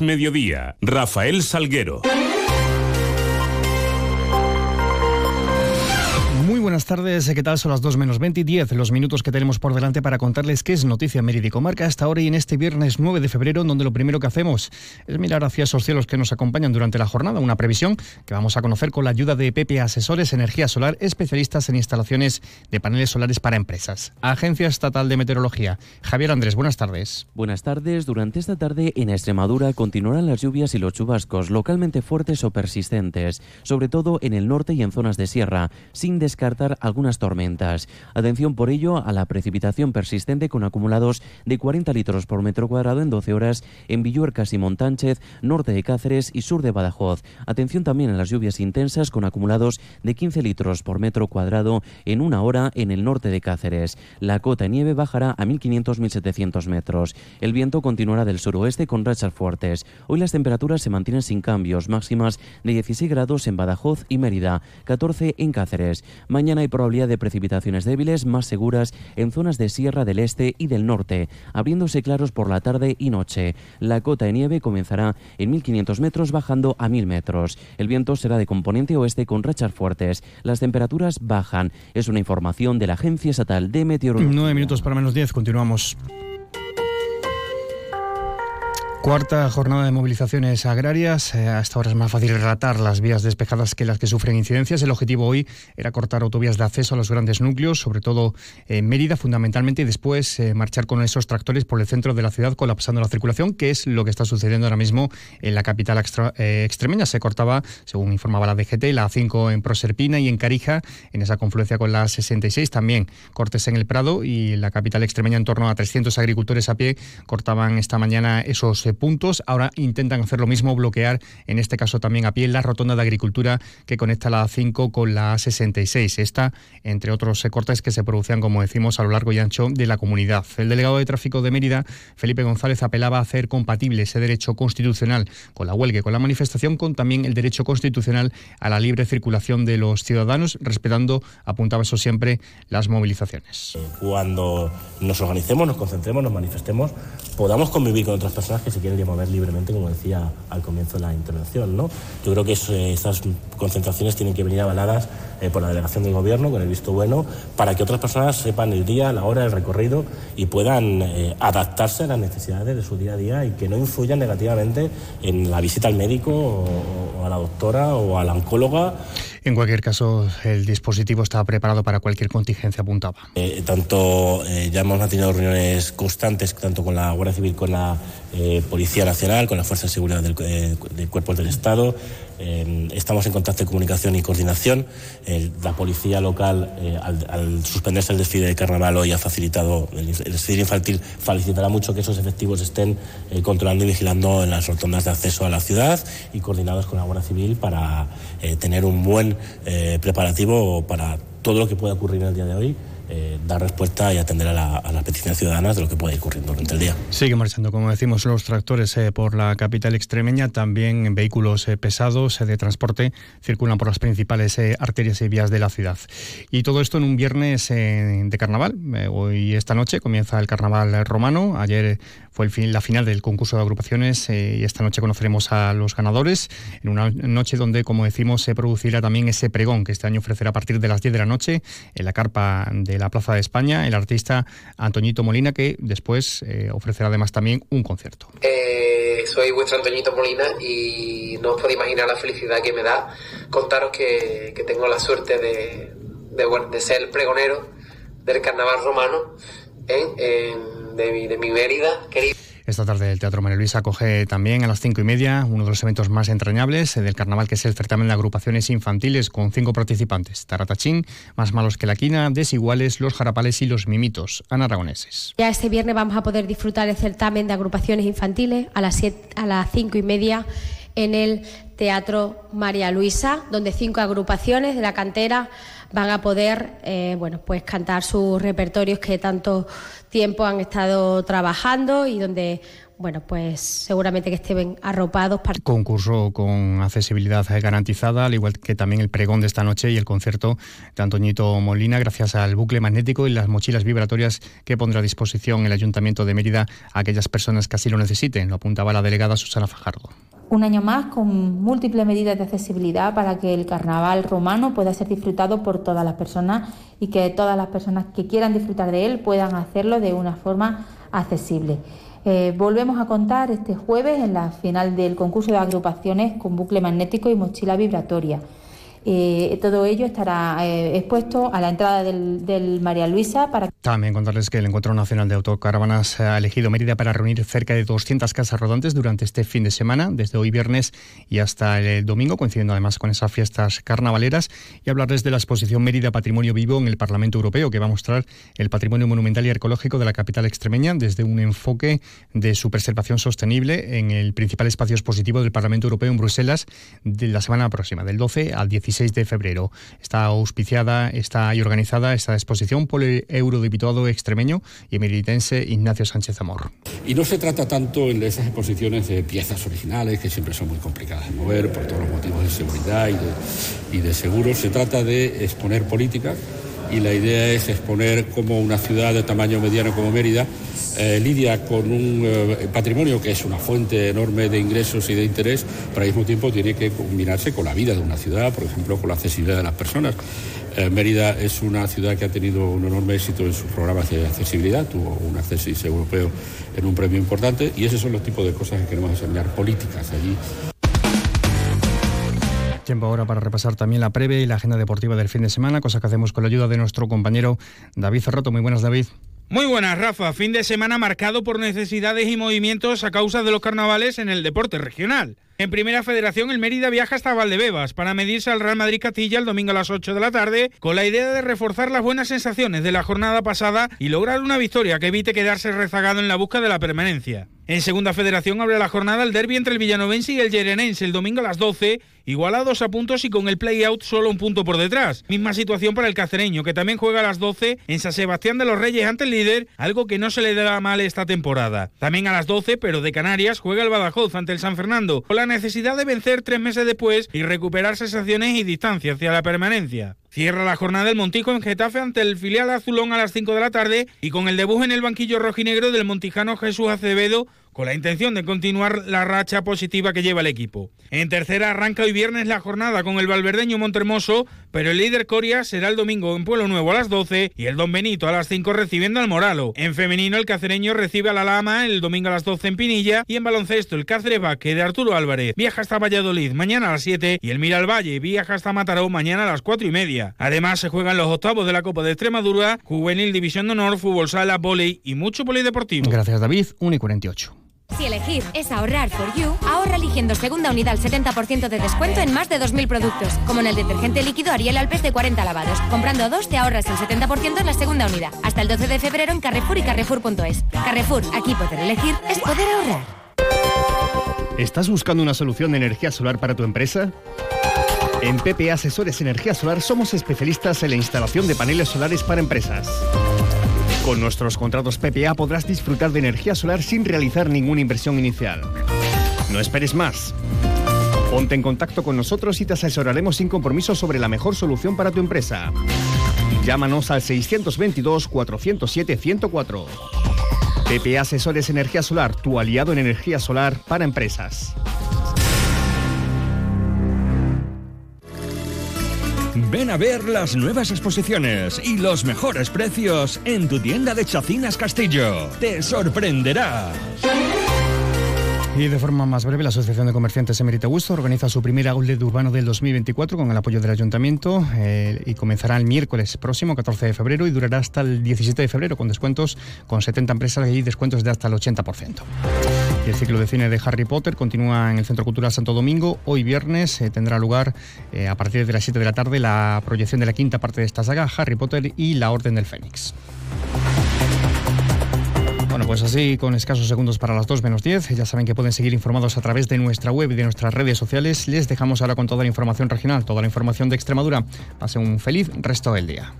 Mediodía, Rafael Salguero. Buenas tardes. ¿Qué tal? Son las 2 menos 20 y 10, los minutos que tenemos por delante para contarles qué es noticia Mérida y Comarca hasta ahora y en este viernes 9 de febrero, donde lo primero que hacemos es mirar hacia esos cielos que nos acompañan durante la jornada. Una previsión que vamos a conocer con la ayuda de Pepe Asesores Energía Solar, especialistas en instalaciones de paneles solares para empresas. Agencia Estatal de Meteorología. Javier Andrés, buenas tardes. Buenas tardes. Durante esta tarde en Extremadura continuarán las lluvias y los chubascos localmente fuertes o persistentes, sobre todo en el norte y en zonas de sierra, sin descartar algunas tormentas. Atención por ello a la precipitación persistente con acumulados de 40 litros por metro cuadrado en 12 horas en Villuercas y Montánchez, norte de Cáceres y sur de Badajoz. Atención también a las lluvias intensas con acumulados de 15 litros por metro cuadrado en una hora en el norte de Cáceres. La cota de nieve bajará a 1.500-1.700 metros. El viento continuará del suroeste con rachas fuertes. Hoy las temperaturas se mantienen sin cambios, máximas de 16 grados en Badajoz y Mérida, 14 en Cáceres. Mañana hay probabilidad de precipitaciones débiles más seguras en zonas de Sierra del Este y del Norte, abriéndose claros por la tarde y noche. La cota de nieve comenzará en 1.500 metros bajando a 1.000 metros. El viento será de componente oeste con rachas fuertes. Las temperaturas bajan. Es una información de la Agencia Estatal de Meteorología. Nueve minutos para menos 10. Continuamos. Cuarta jornada de movilizaciones agrarias. Eh, hasta ahora es más fácil relatar las vías despejadas que las que sufren incidencias. El objetivo hoy era cortar autovías de acceso a los grandes núcleos, sobre todo en Mérida fundamentalmente, y después eh, marchar con esos tractores por el centro de la ciudad colapsando la circulación, que es lo que está sucediendo ahora mismo en la capital eh, extremeña. Se cortaba, según informaba la DGT, la A5 en Proserpina y en Carija, en esa confluencia con la 66. También cortes en el Prado y la capital extremeña en torno a 300 agricultores a pie cortaban esta mañana esos puntos. Ahora intentan hacer lo mismo, bloquear, en este caso también a pie, la rotonda de agricultura que conecta la A5 con la A66. Esta, entre otros cortes que se producían, como decimos, a lo largo y ancho de la comunidad. El delegado de tráfico de Mérida, Felipe González, apelaba a hacer compatible ese derecho constitucional con la huelga y con la manifestación, con también el derecho constitucional a la libre circulación de los ciudadanos, respetando, apuntaba eso siempre, las movilizaciones. Cuando nos organicemos, nos concentremos, nos manifestemos, podamos convivir con otras personas que se quieren mover libremente, como decía al comienzo de la intervención. ¿no? Yo creo que esas concentraciones tienen que venir avaladas eh, por la delegación del Gobierno, con el visto bueno, para que otras personas sepan el día, la hora, el recorrido y puedan eh, adaptarse a las necesidades de su día a día y que no influyan negativamente en la visita al médico o, a la doctora o a la oncóloga. En cualquier caso, el dispositivo está preparado para cualquier contingencia apuntaba. Eh, tanto ya hemos mantenido reuniones constantes, tanto con la Guardia Civil, con la Policía Nacional, con la Fuerza de Seguridad del, del Cuerpo del Estado, eh, estamos en contacto de comunicación y coordinación. la policía local, eh, al, suspenderse el desfile de carnaval hoy, ha facilitado, el, desfile infantil facilitará mucho que esos efectivos estén eh, controlando y vigilando en las rotondas de acceso a la ciudad y coordinados con la Guardia Civil para tener un buen preparativo para todo lo que pueda ocurrir en el día de hoy eh, dar respuesta y atender a, las peticiones ciudadanas de lo que puede ir ocurriendo durante el día. Sigue marchando, como decimos, los tractores eh, por la capital extremeña, también vehículos eh, pesados de transporte circulan por las principales arterias y vías de la ciudad. Y todo esto en un viernes de carnaval. hoy, esta noche, comienza el carnaval romano. Ayer fue el fin, la final del concurso de agrupaciones y esta noche conoceremos a los ganadores en una noche donde, como decimos, se producirá también ese pregón que este año ofrecerá a partir de las 10 de la noche en la carpa de la Plaza de España, el artista Antoñito Molina, que después eh, ofrecerá además también un concierto. Eh, soy vuestro Antoñito Molina y no os podéis imaginar la felicidad que me da contaros que, tengo la suerte de, de, ser el pregonero del carnaval romano de, mi, de mi Mérida querida. Esta tarde el Teatro María Luisa acoge también a las cinco y media uno de los eventos más entrañables del carnaval, que es el certamen de agrupaciones infantiles con cinco participantes: Taratachín, Más Malos que la Quina, Desiguales, Los Jarapales y Los Mimitos, anaраgoneses. Ya este viernes vamos a poder disfrutar el certamen de agrupaciones infantiles a las, siete, a las cinco y media en el Teatro María Luisa, donde cinco agrupaciones de la cantera van a poder eh, bueno, pues cantar sus repertorios que tanto tiempo han estado trabajando y donde bueno, pues seguramente que estén arropados. Para... Concurso con accesibilidad garantizada, al igual que también el pregón de esta noche y el concierto de Antoñito Molina, gracias al bucle magnético y las mochilas vibratorias que pondrá a disposición el Ayuntamiento de Mérida a aquellas personas que así lo necesiten, lo apuntaba la delegada Susana Fajardo. Un año más con múltiples medidas de accesibilidad para que el carnaval romano pueda ser disfrutado por todas las personas y que todas las personas que quieran disfrutar de él puedan hacerlo de una forma accesible. Eh, volvemos a contar este jueves en la final del concurso de agrupaciones con bucle magnético y mochila vibratoria. Eh, todo ello estará eh, expuesto a la entrada del, María Luisa para... También contarles que el Encuentro Nacional de Autocaravanas ha elegido Mérida para reunir cerca de 200 casas rodantes durante este fin de semana, desde hoy viernes y hasta el domingo, coincidiendo además con esas fiestas carnavaleras, y hablarles de la exposición Mérida Patrimonio Vivo en el Parlamento Europeo, que va a mostrar el patrimonio monumental y arqueológico de la capital extremeña desde un enfoque de su preservación sostenible en el principal espacio expositivo del Parlamento Europeo en Bruselas de la semana próxima, del 12 al 16 6 de febrero. Está auspiciada, está y organizada esta exposición por el eurodiputado extremeño y emeritense Ignacio Sánchez Amor. Y no se trata tanto en esas exposiciones de piezas originales, que siempre son muy complicadas de mover por todos los motivos de seguridad y de, y de seguro. Se trata de exponer políticas y la idea es exponer cómo una ciudad de tamaño mediano como Mérida eh, lidia con un eh, patrimonio que es una fuente enorme de ingresos y de interés, pero al mismo tiempo tiene que combinarse con la vida de una ciudad, por ejemplo, con la accesibilidad de las personas. Eh, Mérida es una ciudad que ha tenido un enorme éxito en sus programas de accesibilidad, tuvo un acceso europeo en un premio importante y esos son los tipos de cosas que queremos enseñar políticas allí. Tiempo ahora para repasar también la previa y la agenda deportiva del fin de semana, cosa que hacemos con la ayuda de nuestro compañero David Ferroto. Muy buenas, David. Muy buenas, Rafa. Fin de semana marcado por necesidades y movimientos a causa de los carnavales en el deporte regional. En Primera Federación, el Mérida viaja hasta Valdebebas para medirse al Real Madrid Castilla el domingo a las 8 de la tarde, con la idea de reforzar las buenas sensaciones de la jornada pasada y lograr una victoria que evite quedarse rezagado en la busca de la permanencia. En Segunda Federación abre la jornada el derby entre el Villanovense y el Yerenense el domingo a las 12, igualados a puntos y con el play-out solo un punto por detrás. Misma situación para el cacereño, que también juega a las 12 en San Sebastián de los Reyes ante el líder, algo que no se le da mal esta temporada. También a las 12, pero de Canarias, juega el Badajoz ante el San Fernando, con la necesidad de vencer tres meses después y recuperar sensaciones y distancia hacia la permanencia. Cierra la jornada el Montijo en Getafe ante el filial azulón a las 5 de la tarde y con el debut en el banquillo rojinegro del montijano Jesús Acevedo con la intención de continuar la racha positiva que lleva el equipo. En tercera arranca hoy viernes la jornada con el valverdeño Montermoso, pero el líder Coria será el domingo en Pueblo Nuevo a las 12 y el Don Benito a las 5 recibiendo al Moralo. En femenino el cacereño recibe a la Lama el domingo a las 12 en Pinilla y en baloncesto el Cáceres Baque de Arturo Álvarez viaja hasta Valladolid mañana a las 7 y el Miralvalle viaja hasta Mataró mañana a las 4 y media. Además se juegan los octavos de la Copa de Extremadura, Juvenil División de Honor, Fútbol Sala, Voley y mucho polideportivo. Gracias David, 1 y 48. Si elegir es ahorrar for you, ahorra eligiendo segunda unidad al 70% de descuento en más de 2.000 productos, como en el detergente líquido Ariel Alpes de 40 lavados. Comprando dos te ahorras el 70% en la segunda unidad. Hasta el 12 de febrero en Carrefour y Carrefour.es. Carrefour, aquí poder elegir es poder ahorrar. ¿Estás buscando una solución de energía solar para tu empresa? En PPA Asesores Energía Solar somos especialistas en la instalación de paneles solares para empresas. Con nuestros contratos PPA podrás disfrutar de energía solar sin realizar ninguna inversión inicial. No esperes más. Ponte en contacto con nosotros y te asesoraremos sin compromiso sobre la mejor solución para tu empresa. Llámanos al 622-407-104. PPA Asesores Energía Solar, tu aliado en energía solar para empresas. Ven a ver las nuevas exposiciones y los mejores precios en tu tienda de Chacinas Castillo. Te sorprenderás. Y de forma más breve, la Asociación de Comerciantes Emerita Gusto organiza su primer outlet urbano del 2024 con el apoyo del Ayuntamiento eh, y comenzará el miércoles próximo, 14 de febrero, y durará hasta el 17 de febrero con descuentos con 70 empresas y descuentos de hasta el 80%. El ciclo de cine de Harry Potter continúa en el Centro Cultural Santo Domingo. Hoy viernes eh, tendrá lugar eh, a partir de las 7 de la tarde la proyección de la quinta parte de esta saga, Harry Potter y la Orden del Fénix. Bueno, pues así, con escasos segundos para las 2 menos 10, ya saben que pueden seguir informados a través de nuestra web y de nuestras redes sociales. Les dejamos ahora con toda la información regional, toda la información de Extremadura. Pasen un feliz resto del día.